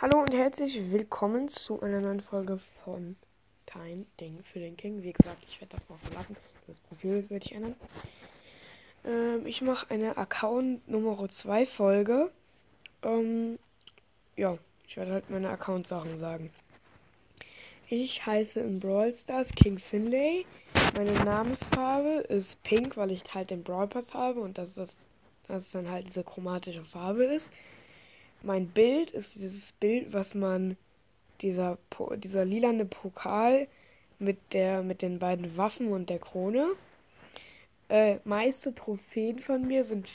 Hallo und herzlich willkommen zu einer neuen Folge von Kein Ding für den King. Wie gesagt, ich werde das noch so lassen. Das Profil werde ich ändern. Ähm, ich mache eine Account Nummer 2 Folge. Ähm, ja, ich werde halt meine Account-Sachen sagen. Ich heiße in Brawl Stars King Finlay. Meine Namensfarbe ist pink, weil ich halt den Brawl Pass habe und dass das, dass dann halt diese chromatische Farbe ist. Mein Bild ist dieses Bild, was man dieser dieser lilane Pokal mit der mit den beiden Waffen und der Krone. Äh, meiste Trophäen von mir sind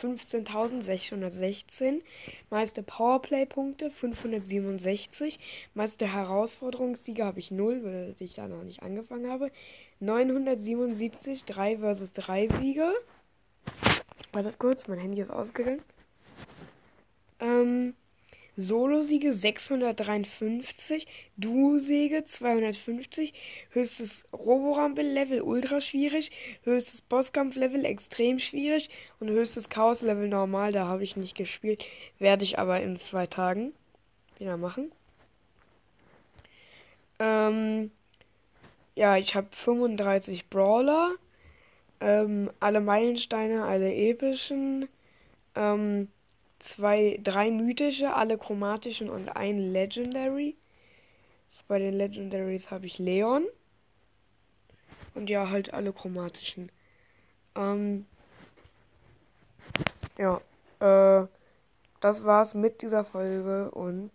15.616. Meiste Powerplay-Punkte 567. Meiste Herausforderungssiege habe ich 0, weil ich da noch nicht angefangen habe. 977, 3 vs 3 Siege. Wartet kurz, mein Handy ist ausgegangen. Ähm, Solo-Siege 653, Duo-Siege 250, höchstes Roborampel-Level ultra schwierig, höchstes Bosskampf-Level extrem schwierig und höchstes Chaos-Level normal, da habe ich nicht gespielt, werde ich aber in zwei Tagen wieder machen. Ähm, ja, ich habe 35 Brawler, ähm, alle Meilensteine, alle epischen, ähm, zwei, drei mythische, alle chromatischen und ein Legendary. Bei den Legendaries habe ich Leon. Und ja, halt alle chromatischen. Ähm, ja, äh, das war's mit dieser Folge und